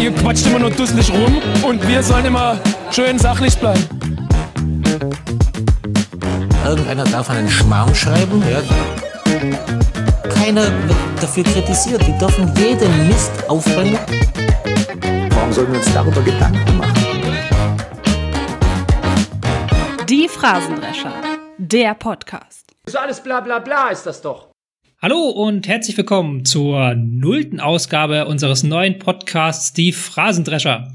Ihr quatscht immer nur dusselig rum und wir sollen immer schön sachlich bleiben. Irgendeiner darf einen Schmarrn schreiben, ja. Keiner wird dafür kritisiert. Die dürfen jeden Mist aufbringen. Warum sollten wir uns darüber Gedanken machen? Die Phrasendrescher, der Podcast. So alles bla bla bla ist das doch. Hallo und herzlich willkommen zur nullten Ausgabe unseres neuen Podcasts Die Phrasendrescher.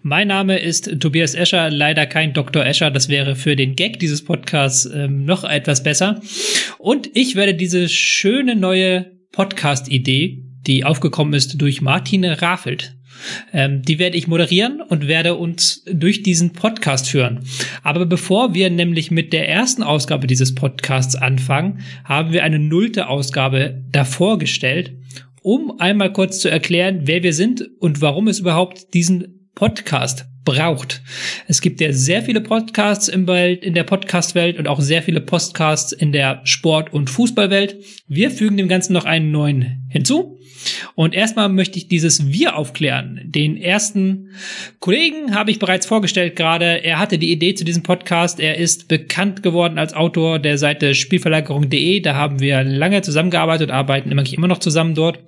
Mein Name ist Tobias Escher, leider kein Dr. Escher, das wäre für den Gag dieses Podcasts ähm, noch etwas besser. Und ich werde diese schöne neue Podcast-Idee, die aufgekommen ist durch Martin Rafelt, ähm, die werde ich moderieren und werde uns durch diesen Podcast führen. Aber bevor wir nämlich mit der ersten Ausgabe dieses Podcasts anfangen, haben wir eine nullte Ausgabe davor gestellt, um einmal kurz zu erklären, wer wir sind und warum es überhaupt diesen Podcast braucht. Es gibt ja sehr viele Podcasts im Welt, in der Podcast-Welt und auch sehr viele Podcasts in der Sport- und Fußballwelt. Wir fügen dem Ganzen noch einen neuen hinzu. Und erstmal möchte ich dieses Wir aufklären. Den ersten Kollegen habe ich bereits vorgestellt gerade. Er hatte die Idee zu diesem Podcast. Er ist bekannt geworden als Autor der Seite Spielverlagerung.de. Da haben wir lange zusammengearbeitet und arbeiten immer, immer noch zusammen dort.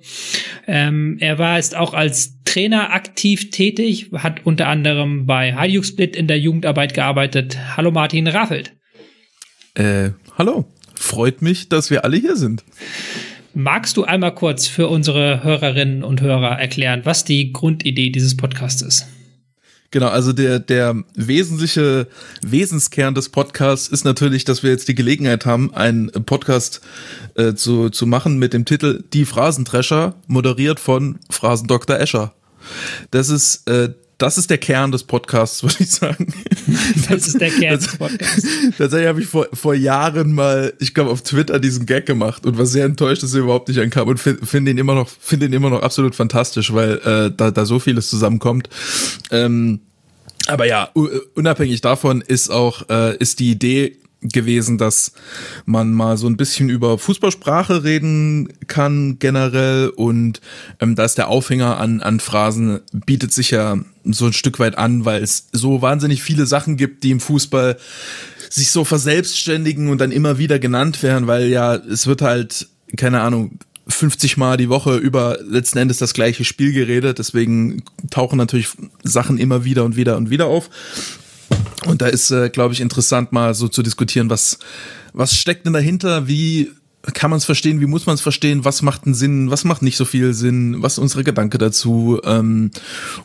Ähm, er war ist auch als Trainer aktiv tätig, hat unter anderem bei Hadiuk Split in der Jugendarbeit gearbeitet. Hallo Martin Raffelt. Äh, hallo. Freut mich, dass wir alle hier sind. Magst du einmal kurz für unsere Hörerinnen und Hörer erklären, was die Grundidee dieses Podcasts ist? Genau, also der, der wesentliche Wesenskern des Podcasts ist natürlich, dass wir jetzt die Gelegenheit haben, einen Podcast äh, zu, zu machen mit dem Titel Die Phrasentrescher, moderiert von Phrasen Dr. Escher. Das ist äh, das ist der Kern des Podcasts, würde ich sagen. Das ist der Kern des Podcasts. Tatsächlich habe ich vor, vor Jahren mal, ich glaube, auf Twitter diesen Gag gemacht und war sehr enttäuscht, dass er überhaupt nicht ankam und finde find ihn immer noch, finde ihn immer noch absolut fantastisch, weil äh, da, da so vieles zusammenkommt. Ähm, aber ja, unabhängig davon ist auch, äh, ist die Idee gewesen, dass man mal so ein bisschen über Fußballsprache reden kann generell und ähm, da ist der Aufhänger an, an Phrasen bietet sich ja so ein Stück weit an, weil es so wahnsinnig viele Sachen gibt, die im Fußball sich so verselbstständigen und dann immer wieder genannt werden, weil ja, es wird halt, keine Ahnung, 50 Mal die Woche über letzten Endes das gleiche Spiel geredet, deswegen tauchen natürlich Sachen immer wieder und wieder und wieder auf. Und da ist, äh, glaube ich, interessant mal so zu diskutieren, was, was steckt denn dahinter, wie kann man es verstehen, wie muss man es verstehen, was macht einen Sinn, was macht nicht so viel Sinn, was ist unsere Gedanke dazu. Ähm,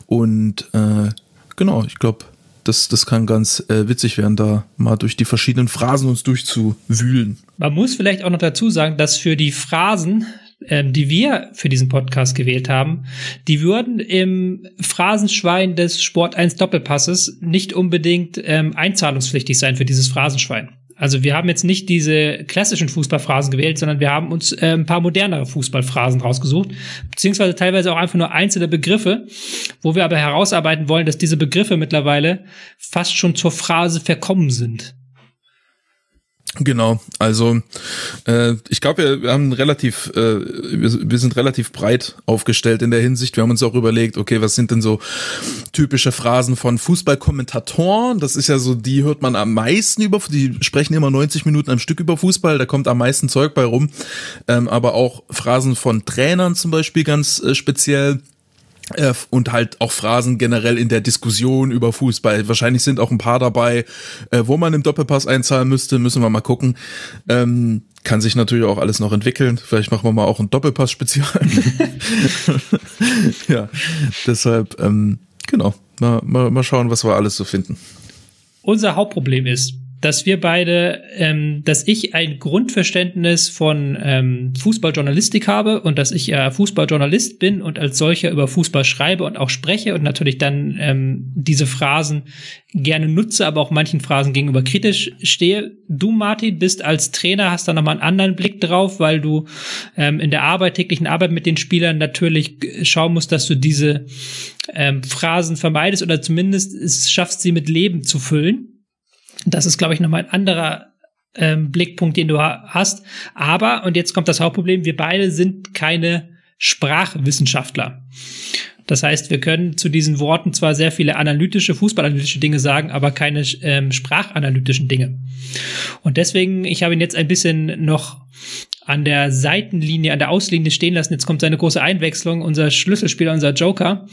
und äh, genau, ich glaube, das, das kann ganz äh, witzig werden, da mal durch die verschiedenen Phrasen uns durchzuwühlen. Man muss vielleicht auch noch dazu sagen, dass für die Phrasen ähm, die wir für diesen Podcast gewählt haben, die würden im Phrasenschwein des Sport 1 Doppelpasses nicht unbedingt ähm, einzahlungspflichtig sein für dieses Phrasenschwein. Also wir haben jetzt nicht diese klassischen Fußballphrasen gewählt, sondern wir haben uns äh, ein paar modernere Fußballphrasen rausgesucht, beziehungsweise teilweise auch einfach nur einzelne Begriffe, wo wir aber herausarbeiten wollen, dass diese Begriffe mittlerweile fast schon zur Phrase verkommen sind. Genau, also äh, ich glaube, wir, wir haben relativ, äh, wir, wir sind relativ breit aufgestellt in der Hinsicht. Wir haben uns auch überlegt, okay, was sind denn so typische Phrasen von Fußballkommentatoren? Das ist ja so, die hört man am meisten über, die sprechen immer 90 Minuten am Stück über Fußball, da kommt am meisten Zeug bei rum. Ähm, aber auch Phrasen von Trainern zum Beispiel ganz äh, speziell und halt auch Phrasen generell in der Diskussion über Fußball. Wahrscheinlich sind auch ein paar dabei, äh, wo man im Doppelpass einzahlen müsste, müssen wir mal gucken. Ähm, kann sich natürlich auch alles noch entwickeln. Vielleicht machen wir mal auch ein Doppelpass-Spezial. ja, deshalb, ähm, genau, mal, mal, mal schauen, was wir alles so finden. Unser Hauptproblem ist, dass wir beide, ähm, dass ich ein Grundverständnis von ähm, Fußballjournalistik habe und dass ich ja äh, Fußballjournalist bin und als solcher über Fußball schreibe und auch spreche und natürlich dann ähm, diese Phrasen gerne nutze, aber auch manchen Phrasen gegenüber kritisch stehe. Du, Martin, bist als Trainer, hast da nochmal einen anderen Blick drauf, weil du ähm, in der Arbeit, täglichen Arbeit mit den Spielern natürlich schauen musst, dass du diese ähm, Phrasen vermeidest oder zumindest es schaffst, sie mit Leben zu füllen. Das ist, glaube ich, nochmal ein anderer ähm, Blickpunkt, den du ha hast. Aber, und jetzt kommt das Hauptproblem, wir beide sind keine Sprachwissenschaftler. Das heißt, wir können zu diesen Worten zwar sehr viele analytische, fußballanalytische Dinge sagen, aber keine ähm, sprachanalytischen Dinge. Und deswegen, ich habe ihn jetzt ein bisschen noch an der Seitenlinie, an der Auslinie stehen lassen. Jetzt kommt seine große Einwechslung, unser Schlüsselspieler, unser Joker,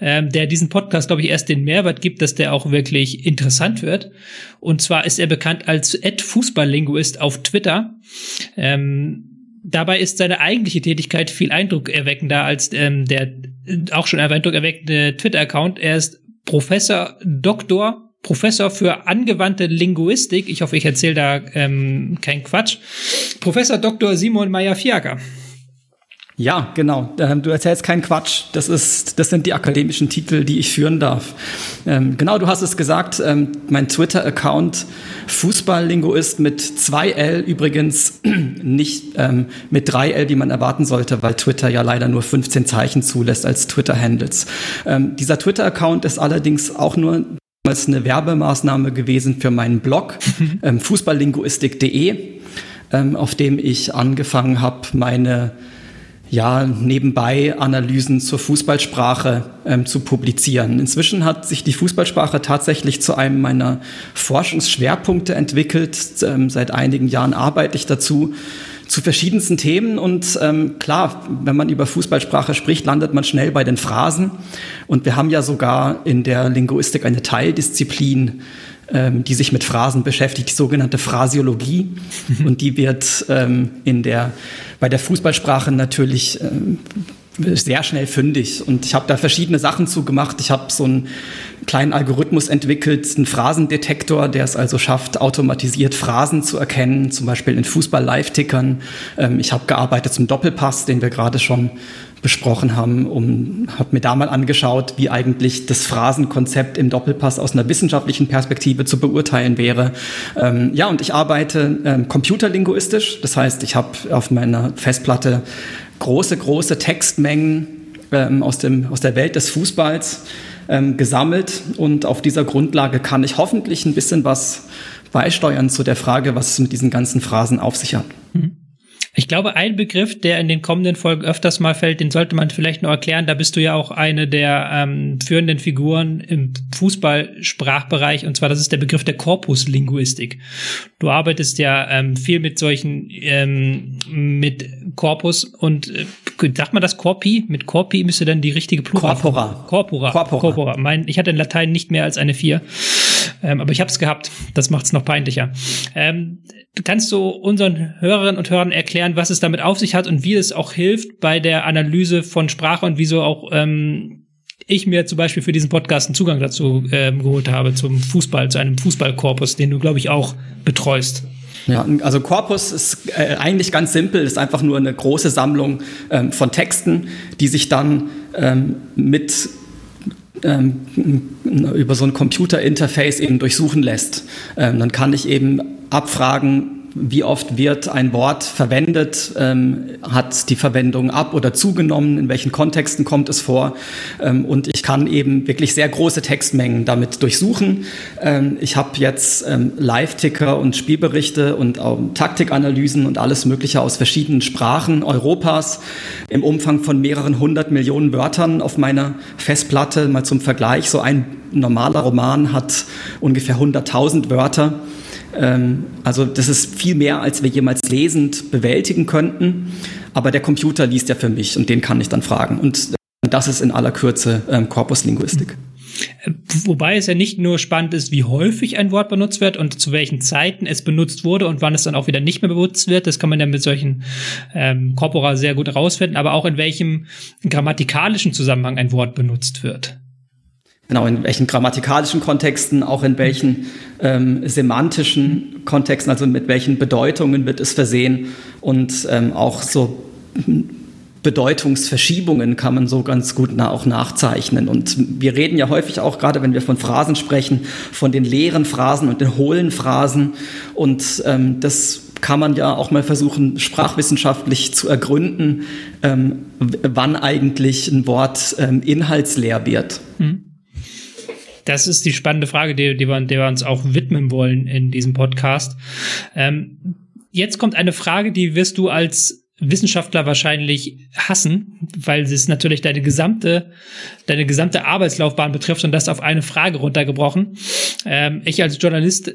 ähm, der diesen Podcast, glaube ich, erst den Mehrwert gibt, dass der auch wirklich interessant wird. Und zwar ist er bekannt als Ed-Fußballlinguist auf Twitter. Ähm, Dabei ist seine eigentliche Tätigkeit viel eindruckerweckender als ähm, der auch schon eindruckerweckende Twitter-Account. Er ist Professor, Doktor, Professor für angewandte Linguistik. Ich hoffe, ich erzähle da ähm, kein Quatsch. Professor Dr. Simon Meyer-Fiaker. Ja, genau. Ähm, du erzählst keinen Quatsch. Das ist, das sind die akademischen Titel, die ich führen darf. Ähm, genau, du hast es gesagt. Ähm, mein Twitter-Account Fußballlinguist mit zwei L übrigens nicht mit drei L, wie man erwarten sollte, weil Twitter ja leider nur 15 Zeichen zulässt als Twitter-Handles. Dieser Twitter-Account ist allerdings auch nur damals eine Werbemaßnahme gewesen für meinen Blog fußballlinguistik.de, auf dem ich angefangen habe, meine ja, nebenbei Analysen zur Fußballsprache ähm, zu publizieren. Inzwischen hat sich die Fußballsprache tatsächlich zu einem meiner Forschungsschwerpunkte entwickelt. Ähm, seit einigen Jahren arbeite ich dazu zu verschiedensten Themen und ähm, klar, wenn man über Fußballsprache spricht, landet man schnell bei den Phrasen und wir haben ja sogar in der Linguistik eine Teildisziplin, ähm, die sich mit Phrasen beschäftigt, die sogenannte Phrasiologie und die wird ähm, in der bei der Fußballsprache natürlich ähm, sehr schnell fündig. Und ich habe da verschiedene Sachen zu gemacht. Ich habe so einen kleinen Algorithmus entwickelt, einen Phrasendetektor, der es also schafft, automatisiert Phrasen zu erkennen, zum Beispiel in Fußball-Live-Tickern. Ähm, ich habe gearbeitet zum Doppelpass, den wir gerade schon besprochen haben, um habe mir da mal angeschaut, wie eigentlich das Phrasenkonzept im Doppelpass aus einer wissenschaftlichen Perspektive zu beurteilen wäre. Ähm, ja, und ich arbeite ähm, computerlinguistisch, das heißt, ich habe auf meiner Festplatte große, große Textmengen ähm, aus, dem, aus der Welt des Fußballs ähm, gesammelt und auf dieser Grundlage kann ich hoffentlich ein bisschen was beisteuern zu der Frage, was es mit diesen ganzen Phrasen auf sich hat. Ich glaube, ein Begriff, der in den kommenden Folgen öfters mal fällt, den sollte man vielleicht nur erklären. Da bist du ja auch eine der ähm, führenden Figuren im Fußballsprachbereich, und zwar das ist der Begriff der Korpuslinguistik. Du arbeitest ja ähm, viel mit solchen, ähm, mit Korpus und äh, sagt man das Corpi? Mit Corpi müsste dann die richtige Plural. Corpora. Corpora. Corpora. Corpora. Mein, ich hatte in Latein nicht mehr als eine vier, ähm, aber ich habe es gehabt. Das macht es noch peinlicher. Ähm, kannst du unseren Hörerinnen und Hörern erklären, was es damit auf sich hat und wie es auch hilft bei der Analyse von Sprache und wieso auch ähm, ich mir zum Beispiel für diesen Podcast einen Zugang dazu ähm, geholt habe, zum Fußball, zu einem Fußballkorpus, den du, glaube ich, auch betreust. Ja, also Korpus ist äh, eigentlich ganz simpel, ist einfach nur eine große Sammlung ähm, von Texten, die sich dann ähm, mit ähm, über so ein Computerinterface eben durchsuchen lässt. Ähm, dann kann ich eben abfragen, wie oft wird ein Wort verwendet, ähm, hat die Verwendung ab oder zugenommen, in welchen Kontexten kommt es vor. Ähm, und ich kann eben wirklich sehr große Textmengen damit durchsuchen. Ähm, ich habe jetzt ähm, Live-Ticker und Spielberichte und auch Taktikanalysen und alles Mögliche aus verschiedenen Sprachen Europas im Umfang von mehreren hundert Millionen Wörtern auf meiner Festplatte. Mal zum Vergleich, so ein normaler Roman hat ungefähr 100.000 Wörter. Ähm, also das ist viel mehr, als wir jemals lesend bewältigen könnten. Aber der Computer liest ja für mich und den kann ich dann fragen. Und das ist in aller Kürze ähm, Korpuslinguistik. Wobei es ja nicht nur spannend ist, wie häufig ein Wort benutzt wird und zu welchen Zeiten es benutzt wurde und wann es dann auch wieder nicht mehr benutzt wird. Das kann man ja mit solchen ähm, Corpora sehr gut herausfinden, aber auch in welchem grammatikalischen Zusammenhang ein Wort benutzt wird. Genau, in welchen grammatikalischen Kontexten, auch in welchen ähm, semantischen Kontexten, also mit welchen Bedeutungen wird es versehen und ähm, auch so Bedeutungsverschiebungen kann man so ganz gut na auch nachzeichnen. Und wir reden ja häufig auch, gerade wenn wir von Phrasen sprechen, von den leeren Phrasen und den hohlen Phrasen. Und ähm, das kann man ja auch mal versuchen, sprachwissenschaftlich zu ergründen, ähm, wann eigentlich ein Wort ähm, inhaltsleer wird. Mhm. Das ist die spannende Frage, die, die wir, der wir uns auch widmen wollen in diesem Podcast. Ähm, jetzt kommt eine Frage, die wirst du als Wissenschaftler wahrscheinlich hassen, weil es natürlich deine gesamte, deine gesamte Arbeitslaufbahn betrifft und das auf eine Frage runtergebrochen. Ähm, ich als Journalist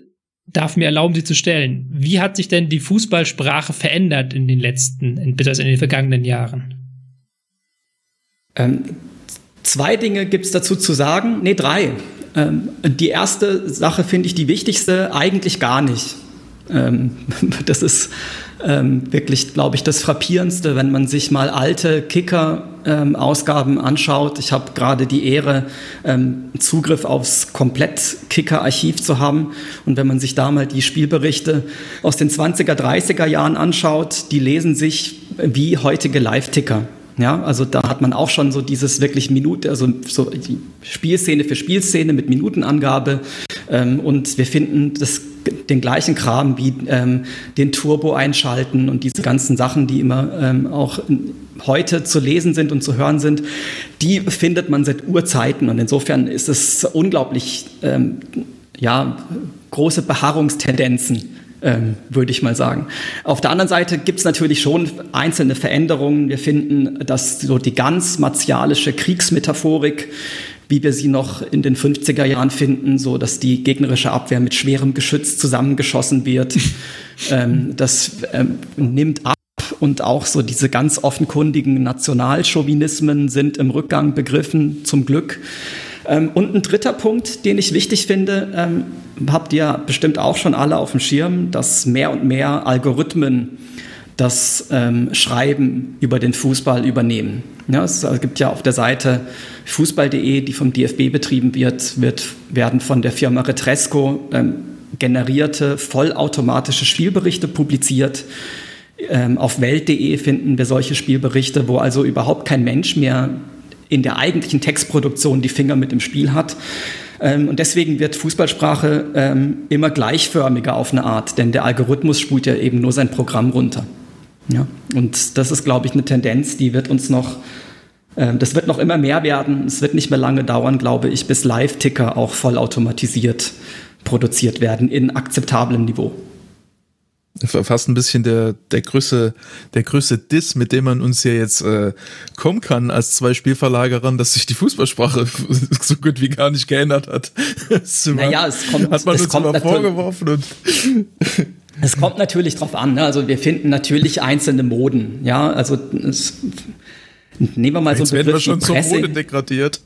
darf mir erlauben, sie zu stellen. Wie hat sich denn die Fußballsprache verändert in den letzten, in, in den vergangenen Jahren? Ähm, zwei Dinge gibt es dazu zu sagen. Nee, drei. Ähm, die erste Sache finde ich die wichtigste, eigentlich gar nicht. Ähm, das ist ähm, wirklich, glaube ich, das Frappierendste, wenn man sich mal alte Kicker-Ausgaben anschaut. Ich habe gerade die Ehre, Zugriff aufs Komplett-Kicker-Archiv zu haben. Und wenn man sich da mal die Spielberichte aus den 20er, 30er Jahren anschaut, die lesen sich wie heutige Live-Ticker. Ja, also da hat man auch schon so dieses wirklich Minute, also so die Spielszene für Spielszene mit Minutenangabe. Ähm, und wir finden das den gleichen Kram wie ähm, den Turbo einschalten und diese ganzen Sachen, die immer ähm, auch heute zu lesen sind und zu hören sind, die findet man seit Urzeiten. Und insofern ist es unglaublich, ähm, ja, große Beharrungstendenzen. Ähm, würde ich mal sagen. Auf der anderen Seite gibt es natürlich schon einzelne Veränderungen. Wir finden, dass so die ganz martialische Kriegsmetaphorik wie wir sie noch in den 50er Jahren finden, so dass die gegnerische Abwehr mit schwerem Geschütz zusammengeschossen wird. ähm, das ähm, nimmt ab und auch so diese ganz offenkundigen Nationalchauvinismen sind im Rückgang begriffen, zum Glück. Ähm, und ein dritter Punkt, den ich wichtig finde, ähm, habt ihr bestimmt auch schon alle auf dem Schirm, dass mehr und mehr Algorithmen das ähm, Schreiben über den Fußball übernehmen. Ja, es gibt ja auf der Seite fußball.de, die vom DFB betrieben wird, wird werden von der Firma Retresco generierte vollautomatische Spielberichte publiziert. Ähm, auf welt.de finden wir solche Spielberichte, wo also überhaupt kein Mensch mehr in der eigentlichen Textproduktion die Finger mit im Spiel hat. Ähm, und deswegen wird Fußballsprache ähm, immer gleichförmiger auf eine Art, denn der Algorithmus spult ja eben nur sein Programm runter. Ja, und das ist, glaube ich, eine Tendenz, die wird uns noch, äh, das wird noch immer mehr werden. Es wird nicht mehr lange dauern, glaube ich, bis Live-Ticker auch vollautomatisiert produziert werden in akzeptablem Niveau. Fast ein bisschen der, der größte, der größte Diss, mit dem man uns ja jetzt äh, kommen kann als zwei Spielverlagerern, dass sich die Fußballsprache so gut wie gar nicht geändert hat. naja, es kommt, hat man es uns kommt immer vorgeworfen und es kommt natürlich drauf an. Ne? Also wir finden natürlich einzelne Moden. Ja, also es, nehmen wir mal Jetzt so einen Begriff werden wir schon zur Mode degradiert.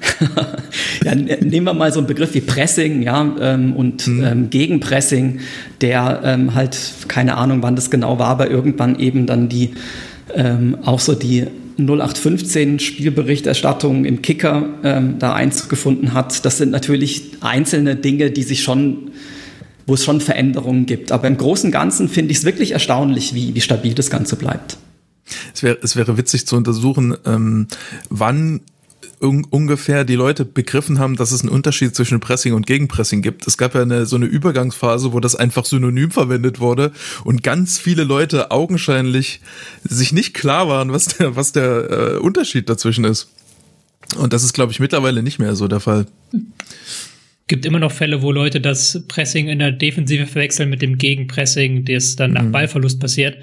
ja, nehmen wir mal so einen Begriff wie Pressing, ja, ähm, und Mhm. ähm, Gegenpressing, der ähm, halt, keine Ahnung, wann das genau war, aber irgendwann eben dann die, ähm, auch so die 0815 Spielberichterstattung im Kicker ähm, da Einzug gefunden hat. Das sind natürlich einzelne Dinge, die sich schon, wo es schon Veränderungen gibt. Aber im Großen und Ganzen finde ich es wirklich erstaunlich, wie, wie stabil das Ganze bleibt. Es wäre, es wäre witzig zu untersuchen, ähm, wann un ungefähr die Leute begriffen haben, dass es einen Unterschied zwischen Pressing und Gegenpressing gibt. Es gab ja eine, so eine Übergangsphase, wo das einfach synonym verwendet wurde und ganz viele Leute augenscheinlich sich nicht klar waren, was der, was der äh, Unterschied dazwischen ist. Und das ist, glaube ich, mittlerweile nicht mehr so der Fall. Gibt immer noch Fälle, wo Leute das Pressing in der Defensive verwechseln mit dem Gegenpressing, das dann nach Ballverlust passiert.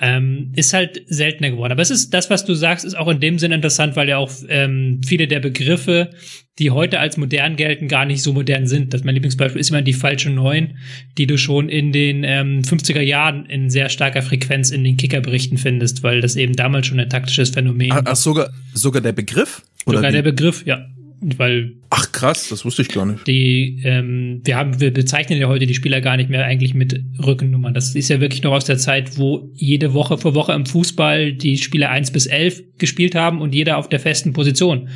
Ähm, ist halt seltener geworden. Aber es ist das, was du sagst, ist auch in dem Sinne interessant, weil ja auch ähm, viele der Begriffe, die heute als modern gelten, gar nicht so modern sind. Das mein Lieblingsbeispiel ist immer die falsche Neun, die du schon in den ähm, 50er Jahren in sehr starker Frequenz in den Kickerberichten findest, weil das eben damals schon ein taktisches Phänomen Ach, ach sogar, sogar der Begriff? Oder Sogar wie? der Begriff, ja. Weil Ach krass, das wusste ich gar nicht. die, ähm, wir haben, wir bezeichnen ja heute die Spieler gar nicht mehr eigentlich mit Rückennummern. Das ist ja wirklich noch aus der Zeit, wo jede Woche für Woche im Fußball die Spieler eins bis elf gespielt haben und jeder auf der festen Position.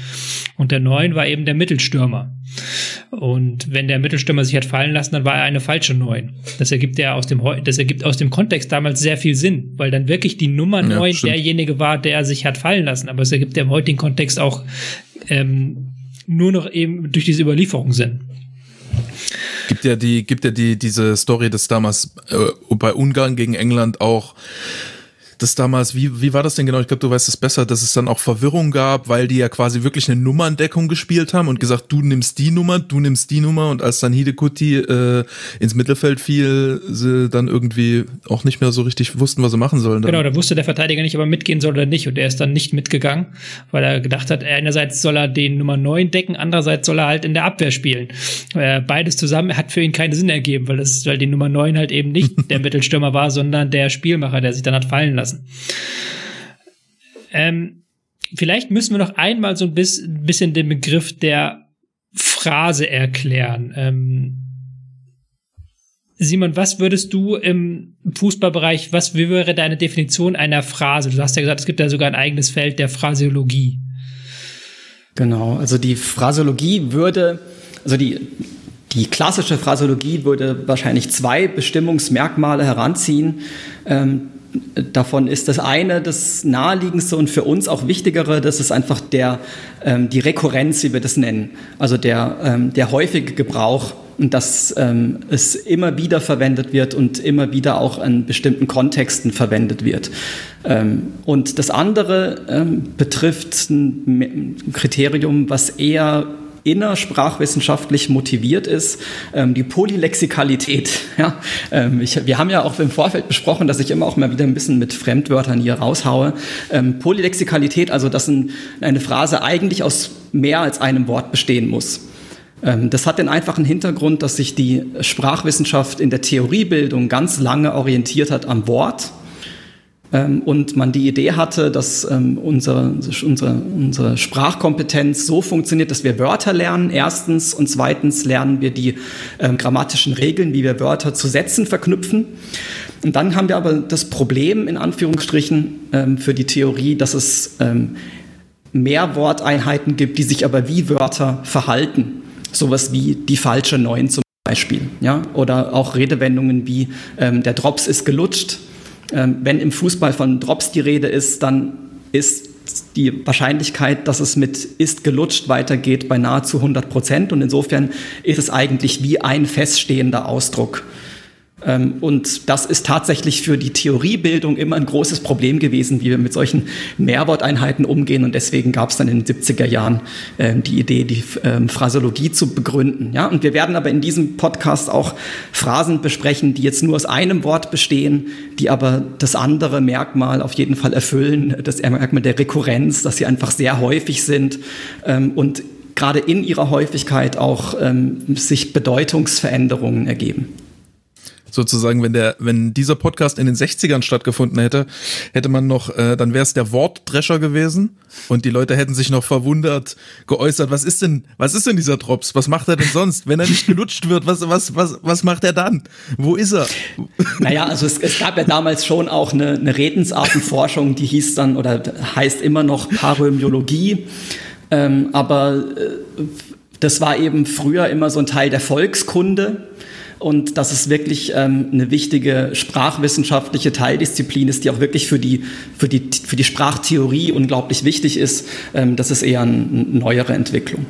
Und der neun war eben der Mittelstürmer. Und wenn der Mittelstürmer sich hat fallen lassen, dann war er eine falsche neun. Das ergibt ja aus dem, das ergibt aus dem Kontext damals sehr viel Sinn, weil dann wirklich die Nummer Ja, neun stimmt. derjenige war, der sich hat fallen lassen. Aber es ergibt ja im heutigen Kontext auch ähm, nur noch eben durch diese Überlieferung Sinn. Gibt ja die, gibt ja die, diese Story, dass damals äh, bei Ungarn gegen England auch dass damals, wie, wie war das denn genau? Ich glaube, du weißt es besser, dass es dann auch Verwirrung gab, weil die ja quasi wirklich eine Nummerndeckung gespielt haben und gesagt, du nimmst die Nummer, du nimmst die Nummer und als dann Hidekuti äh, ins Mittelfeld fiel, sie dann irgendwie auch nicht mehr so richtig wussten, was sie machen sollen. Dann. Genau, da wusste der Verteidiger nicht, ob er mitgehen soll oder nicht und er ist dann nicht mitgegangen, weil er gedacht hat, einerseits soll er den Nummer 9 decken, andererseits soll er halt in der Abwehr spielen. Äh, beides zusammen hat für ihn keinen Sinn ergeben, weil das weil die Nummer 9 halt eben nicht der Mittelstürmer war, sondern der Spielmacher, der sich dann hat fallen lassen. Ähm, vielleicht müssen wir noch einmal so ein bisschen den Begriff der Phrase erklären. Ähm, Simon, was würdest du im Fußballbereich, was wie wäre deine Definition einer Phrase? Du hast ja gesagt, es gibt ja sogar ein eigenes Feld der Phraseologie. Genau, also die Phraseologie würde, also die, die klassische Phraseologie würde wahrscheinlich zwei Bestimmungsmerkmale heranziehen. Ähm, davon ist das eine das naheliegendste und für uns auch wichtigere, das ist einfach der, ähm, die Rekurrenz, wie wir das nennen, also der, ähm, der häufige Gebrauch und dass ähm, es immer wieder verwendet wird und immer wieder auch in bestimmten Kontexten verwendet wird. Ähm, und das andere ähm, betrifft ein Kriterium, was eher innersprachwissenschaftlich motiviert ist, ähm, die Polylexikalität. Ja? Ähm, ich, wir haben ja auch im Vorfeld besprochen, dass ich immer auch mal wieder ein bisschen mit Fremdwörtern hier raushaue. Ähm, Polylexikalität, also dass ein, eine Phrase eigentlich aus mehr als einem Wort bestehen muss. Ähm, das hat den einfachen Hintergrund, dass sich die Sprachwissenschaft in der Theoriebildung ganz lange orientiert hat am Wort und man die Idee hatte, dass ähm, unsere, unsere, unsere Sprachkompetenz so funktioniert, dass wir Wörter lernen, erstens, und zweitens lernen wir die grammatischen Regeln, wie wir Wörter zu Sätzen verknüpfen. Und dann haben wir aber das Problem, in Anführungsstrichen, für die Theorie, dass es mehr Worteinheiten gibt, die sich aber wie Wörter verhalten sowas wie die falsche Neun zum Beispiel. Ja? Oder auch Redewendungen wie ähm, der Drops ist gelutscht. Ähm, wenn im Fußball von Drops die Rede ist, dann ist die Wahrscheinlichkeit, dass es mit ist gelutscht weitergeht, bei nahezu 100 Prozent. Und insofern ist es eigentlich wie ein feststehender Ausdruck. Ähm, und das ist tatsächlich für die Theoriebildung immer ein großes Problem gewesen, wie wir mit solchen Mehrworteinheiten umgehen. Und deswegen gab es dann in den 70er Jahren ähm, die Idee, die ähm, Phrasologie zu begründen. Ja, und wir werden aber in diesem Podcast auch Phrasen besprechen, die jetzt nur aus einem Wort bestehen, die aber das andere Merkmal auf jeden Fall erfüllen, das Merkmal der Rekurrenz, dass sie einfach sehr häufig sind und gerade in ihrer Häufigkeit auch sich Bedeutungsveränderungen ergeben sozusagen, wenn der, wenn dieser Podcast in den 60ern stattgefunden hätte, hätte man noch, äh, dann wäre es der Wortdrescher gewesen und die Leute hätten sich noch verwundert geäußert, was ist denn, was ist denn dieser Drops? Was macht er denn sonst? Wenn er nicht gelutscht wird, was, was, was, was macht er dann? Wo ist er? Naja, also es, es gab ja damals schon auch eine, eine Redensartenforschung, die hieß dann oder heißt immer noch Parömiologie. Ähm, aber äh, das war eben früher immer so ein Teil der Volkskunde und dass es wirklich ähm, eine wichtige sprachwissenschaftliche Teildisziplin ist, die auch wirklich für die, für die, für die Sprachtheorie unglaublich wichtig ist. Ähm, das ist eher eine neuere Entwicklung.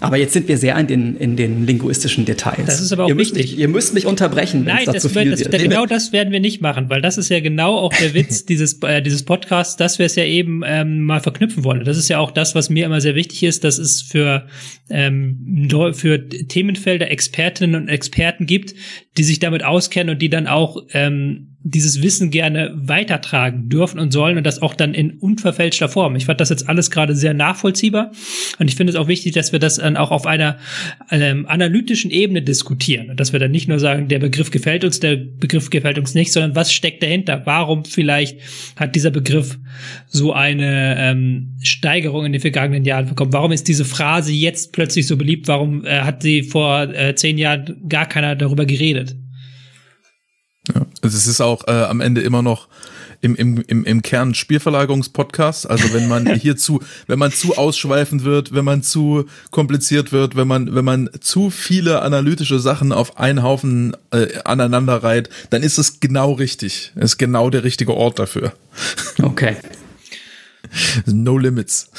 Aber jetzt sind wir sehr in den, in den linguistischen Details. Das ist aber auch ihr wichtig. Müsst, ihr müsst mich unterbrechen, wenn Nein, das, viel das, wird. genau das werden wir nicht machen, weil das ist ja genau auch der Witz dieses, äh, dieses Podcasts, dass wir es ja eben ähm, mal verknüpfen wollen. Das ist ja auch das, was mir immer sehr wichtig ist, dass es für, ähm, für Themenfelder Expertinnen und Experten gibt, die sich damit auskennen und die dann auch ähm, dieses Wissen gerne weitertragen dürfen und sollen und das auch dann in unverfälschter Form. Ich fand das jetzt alles gerade sehr nachvollziehbar und ich finde es auch wichtig, dass wir das dann auch auf einer ähm, analytischen Ebene diskutieren und dass wir dann nicht nur sagen, der Begriff gefällt uns, der Begriff gefällt uns nicht, sondern was steckt dahinter? Warum vielleicht hat dieser Begriff so eine ähm, Steigerung in den vergangenen Jahren bekommen? Warum ist diese Phrase jetzt plötzlich so beliebt? Warum äh, hat sie vor äh, zehn Jahren gar keiner darüber geredet? Ja. Also es ist auch äh, am Ende immer noch im, im, im, im Kern Spielverlagerungspodcast. Also wenn man hier zu, wenn man zu ausschweifend wird, wenn man zu kompliziert wird, wenn man, wenn man zu viele analytische Sachen auf einen Haufen äh, aneinander reiht, dann ist es genau richtig. Es ist genau der richtige Ort dafür. Okay. no limits.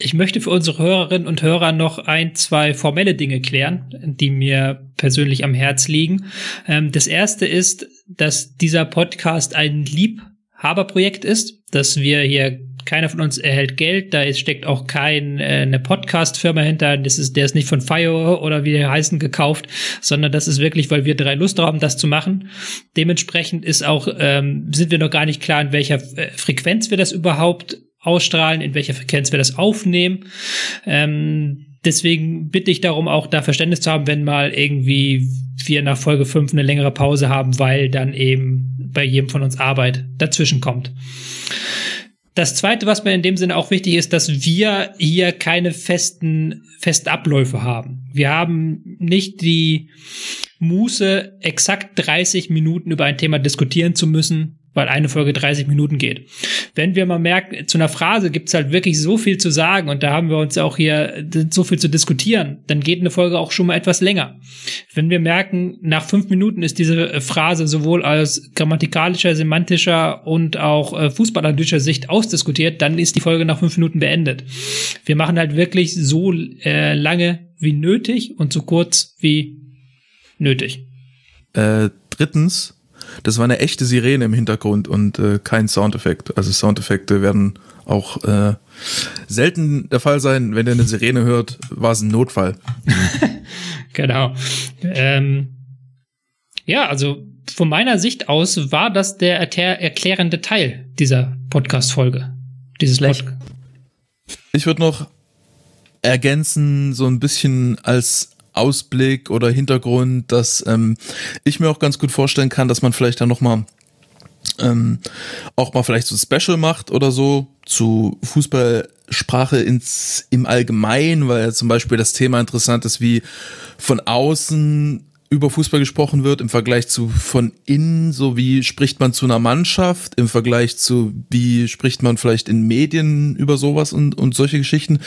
Ich möchte für unsere Hörerinnen und Hörer noch ein, zwei formelle Dinge klären, die mir persönlich am Herz liegen. Ähm, das erste ist, dass dieser Podcast ein Liebhaberprojekt ist, dass wir hier keiner von uns erhält Geld, da steckt auch keine äh, Podcast-Firma hinter, das ist, der ist nicht von Fire oder wie der heißen gekauft, sondern das ist wirklich, weil wir drei Lust haben, das zu machen. Dementsprechend ist auch, ähm, sind wir noch gar nicht klar, in welcher äh, Frequenz wir das überhaupt ausstrahlen, in welcher Frequenz wir das aufnehmen. Ähm, deswegen bitte ich darum, auch da Verständnis zu haben, wenn mal irgendwie wir nach Folge 5 eine längere Pause haben, weil dann eben bei jedem von uns Arbeit dazwischen kommt. Das zweite, was mir in dem Sinne auch wichtig ist, dass wir hier keine festen, festen Abläufe haben. Wir haben nicht die Muße, exakt 30 Minuten über ein Thema diskutieren zu müssen, weil eine Folge 30 Minuten geht. Wenn wir mal merken, zu einer Phrase gibt es halt wirklich so viel zu sagen und da haben wir uns auch hier so viel zu diskutieren, dann geht eine Folge auch schon mal etwas länger. Wenn wir merken, nach fünf Minuten ist diese Phrase sowohl aus grammatikalischer, semantischer und auch äh, fußballanalytischer Sicht ausdiskutiert, dann ist die Folge nach fünf Minuten beendet. Wir machen halt wirklich so äh, lange wie nötig und so kurz wie nötig. Äh, drittens, das war eine echte Sirene im Hintergrund und äh, kein Soundeffekt. Also Soundeffekte werden auch äh, selten der Fall sein. Wenn ihr eine Sirene hört, war es ein Notfall. genau. Ähm, ja, also von meiner Sicht aus war das der erklär erklärende Teil dieser Podcast-Folge. Dieses. Pod Ich würde noch ergänzen, so ein bisschen als Ausblick oder Hintergrund, dass ähm, ich mir auch ganz gut vorstellen kann, dass man vielleicht dann noch mal ähm, auch mal vielleicht so ein Special macht oder so zu Fußballsprache ins im Allgemeinen, weil ja zum Beispiel das Thema interessant ist, wie von außen über Fußball gesprochen wird im Vergleich zu von innen, so wie spricht man zu einer Mannschaft, im Vergleich zu wie spricht man vielleicht in Medien über sowas und, und solche Geschichten.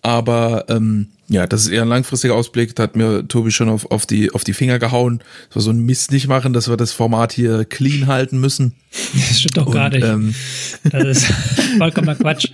Aber ähm, ja, das ist eher ein langfristiger Ausblick. Da hat mir Tobi schon auf, auf, die, auf die Finger gehauen. Das war so ein Mist nicht machen, dass wir das Format hier clean halten müssen. Das stimmt doch gar Und, nicht. ähm, das ist vollkommener Quatsch.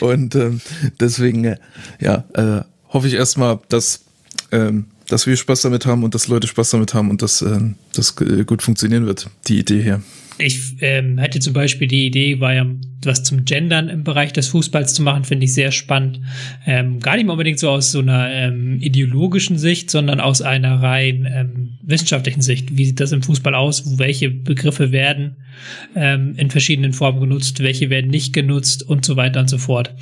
Und ähm, deswegen, äh, ja, äh, hoffe ich erstmal, dass, ähm, dass wir Spaß damit haben und dass Leute Spaß damit haben und dass ähm, das äh, gut funktionieren wird, die Idee hier. Ich ähm, hätte zum Beispiel die Idee, war ja was zum Gendern im Bereich des Fußballs zu machen, finde ich sehr spannend. Ähm, gar nicht mal unbedingt so aus so einer ähm, ideologischen Sicht, sondern aus einer rein ähm, wissenschaftlichen Sicht. Wie sieht das im Fußball aus? Welche Begriffe werden ähm, in verschiedenen Formen genutzt? Welche werden nicht genutzt? Und so weiter und so fort.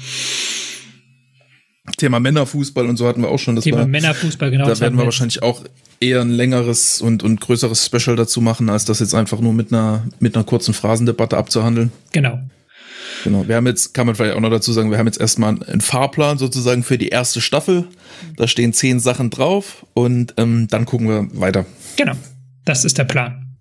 Thema Männerfußball und so hatten wir auch schon. Das Thema war, Männerfußball, genau. da werden wir wahrscheinlich auch eher ein längeres und, und größeres Special dazu machen, als das jetzt einfach nur mit einer, mit einer kurzen Phrasendebatte abzuhandeln. Genau. Genau. Wir haben jetzt, kann man vielleicht auch noch dazu sagen, wir haben jetzt erstmal einen Fahrplan sozusagen für die erste Staffel. Da stehen zehn Sachen drauf und ähm, dann gucken wir weiter. Genau. Das ist der Plan.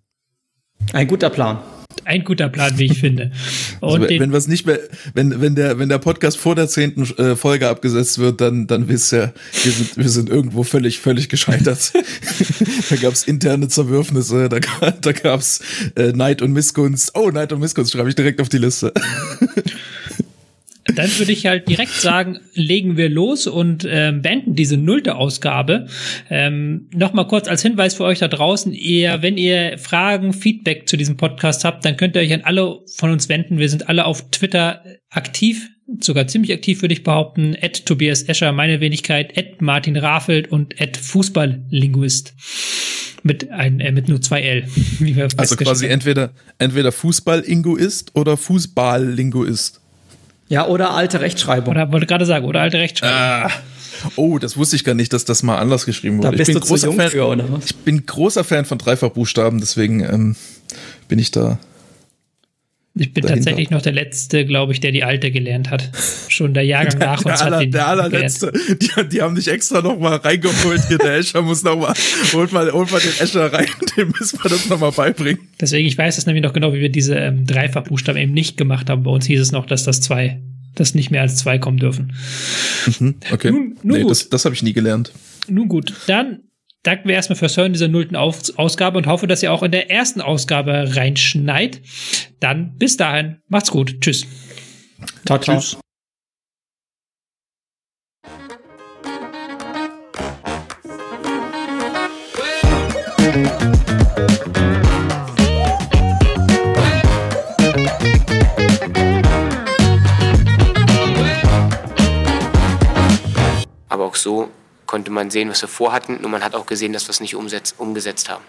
Ein guter Plan. Ein guter Plan, wie ich finde. Und Also, wenn es nicht mehr, wenn, wenn der, wenn der Podcast vor der zehnten äh, Folge abgesetzt wird, dann, dann wisst ihr, wir sind, wir sind irgendwo völlig, völlig gescheitert. da gab's interne Zerwürfnisse, da, da gab's äh, Neid und Missgunst. Oh, Neid und Missgunst schreibe ich direkt auf die Liste. Dann würde ich halt direkt sagen, legen wir los und ähm, beenden diese nullte Ausgabe. Ähm, Nochmal kurz als Hinweis für euch da draußen, ihr, wenn ihr Fragen, Feedback zu diesem Podcast habt, dann könnt ihr euch an alle von uns wenden. Wir sind alle auf Twitter aktiv, sogar ziemlich aktiv, würde ich behaupten. At Tobias Escher, meine Wenigkeit, at Martin Rafelt und at Fußballlinguist. Mit, ein, äh, mit nur zwei L. Wie wir Also quasi entweder, entweder Fußball-Linguist oder Fußball-Linguist. Ja, oder alte Rechtschreibung. Oder wollte gerade sagen, oder alte Rechtschreibung. Ah. Oh, das wusste ich gar nicht, dass das mal anders geschrieben da wurde. bist ich du bin zu großer jung Fan. für, oder was? Ich bin großer Fan von Dreifachbuchstaben, deswegen ähm, bin ich da. Ich bin dahinter. tatsächlich noch der Letzte, glaube ich, der die alte gelernt hat. Schon der Jahrgang nach der, uns hat aller, den der allerletzte, die, die haben dich extra noch mal reingeholt hier. Der Escher muss noch mal, holt mal, holt mal den Escher rein, dem müssen wir das noch mal beibringen. Deswegen, ich weiß das nämlich noch genau, wie wir diese ähm, Dreifachbuchstaben eben nicht gemacht haben. Bei uns hieß es noch, dass das zwei, dass nicht mehr als zwei kommen dürfen. Okay, Nun- nun nee, gut. das, das habe ich nie gelernt. Nun gut, dann danke mir erstmal fürs Hören dieser nullten Ausgabe und hoffe, dass ihr auch in der ersten Ausgabe reinschneit. Dann bis dahin, macht's gut. Tschüss. Ciao, ciao. Tschüss. Aber auch so konnte man sehen, was wir vorhatten, und man hat auch gesehen, dass wir es nicht umgesetzt haben.